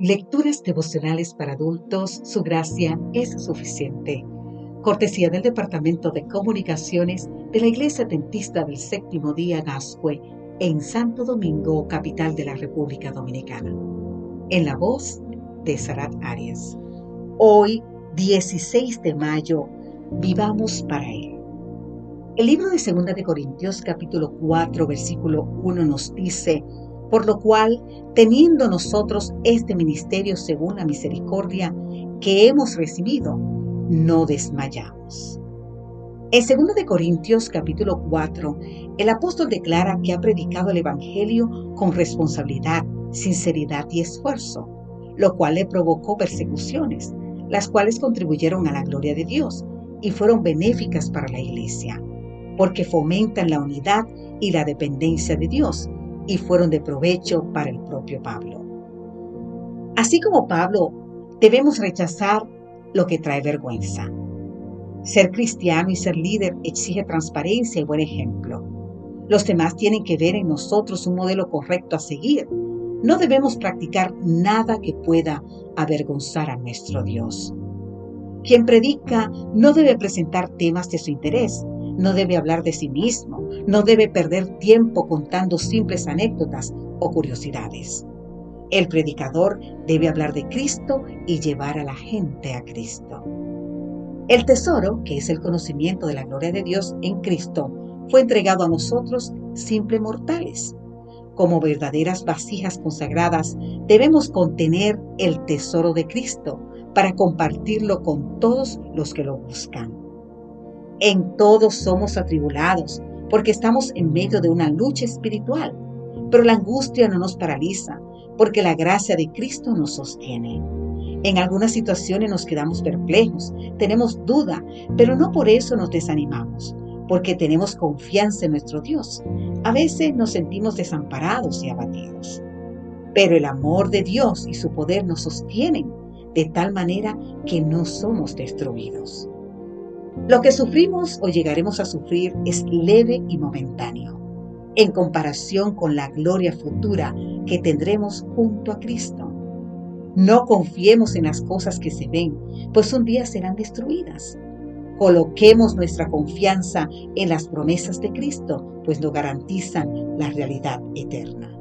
Lecturas devocionales para adultos, su gracia es suficiente. Cortesía del Departamento de Comunicaciones de la Iglesia Dentista del Séptimo Día Gascue en Santo Domingo, capital de la República Dominicana. En la voz de Sarat Arias. Hoy, 16 de mayo, vivamos para Él. El libro de 2 de Corintios capítulo 4 versículo 1 nos dice, por lo cual, teniendo nosotros este ministerio según la misericordia que hemos recibido, no desmayamos. En 2 de Corintios capítulo 4, el apóstol declara que ha predicado el Evangelio con responsabilidad, sinceridad y esfuerzo, lo cual le provocó persecuciones, las cuales contribuyeron a la gloria de Dios y fueron benéficas para la iglesia, porque fomentan la unidad y la dependencia de Dios y fueron de provecho para el propio Pablo. Así como Pablo, debemos rechazar lo que trae vergüenza. Ser cristiano y ser líder exige transparencia y buen ejemplo. Los demás tienen que ver en nosotros un modelo correcto a seguir. No debemos practicar nada que pueda avergonzar a nuestro Dios. Quien predica no debe presentar temas de su interés, no debe hablar de sí mismo, no debe perder tiempo contando simples anécdotas o curiosidades. El predicador debe hablar de Cristo y llevar a la gente a Cristo. El tesoro, que es el conocimiento de la gloria de Dios en Cristo, fue entregado a nosotros, simples mortales. Como verdaderas vasijas consagradas, debemos contener el tesoro de Cristo para compartirlo con todos los que lo buscan. En todos somos atribulados, porque estamos en medio de una lucha espiritual. Pero la angustia no nos paraliza, porque la gracia de Cristo nos sostiene. En algunas situaciones nos quedamos perplejos, tenemos duda, pero no por eso nos desanimamos, porque tenemos confianza en nuestro Dios. A veces nos sentimos desamparados y abatidos. Pero el amor de Dios y su poder nos sostienen de tal manera que no somos destruidos. Lo que sufrimos o llegaremos a sufrir es leve y momentáneo, en comparación con la gloria futura que tendremos junto a Cristo. No confiemos en las cosas que se ven, pues un día serán destruidas. Coloquemos nuestra confianza en las promesas de Cristo, pues nos garantizan la realidad eterna.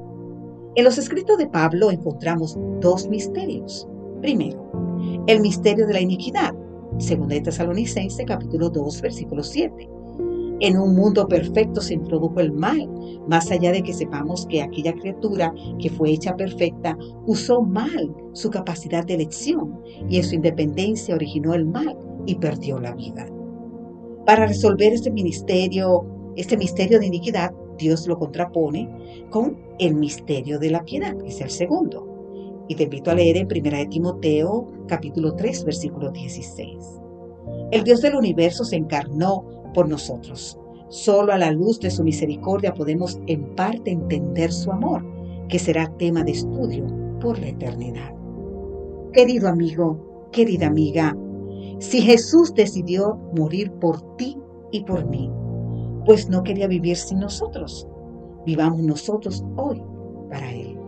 En los escritos de Pablo encontramos dos misterios. Primero, el misterio de la iniquidad, Segunda de Tesalonicense, capítulo 2, versículo 7. En un mundo perfecto se introdujo el mal, más allá de que sepamos que aquella criatura que fue hecha perfecta usó mal su capacidad de elección y en su independencia originó el mal y perdió la vida. Para resolver este ministerio, este misterio de iniquidad, Dios lo contrapone con el misterio de la piedad, que es el segundo. Y te invito a leer en 1 de Timoteo capítulo 3 versículo 16. El Dios del universo se encarnó por nosotros. Solo a la luz de su misericordia podemos en parte entender su amor, que será tema de estudio por la eternidad. Querido amigo, querida amiga, si Jesús decidió morir por ti y por mí, pues no quería vivir sin nosotros. Vivamos nosotros hoy para Él.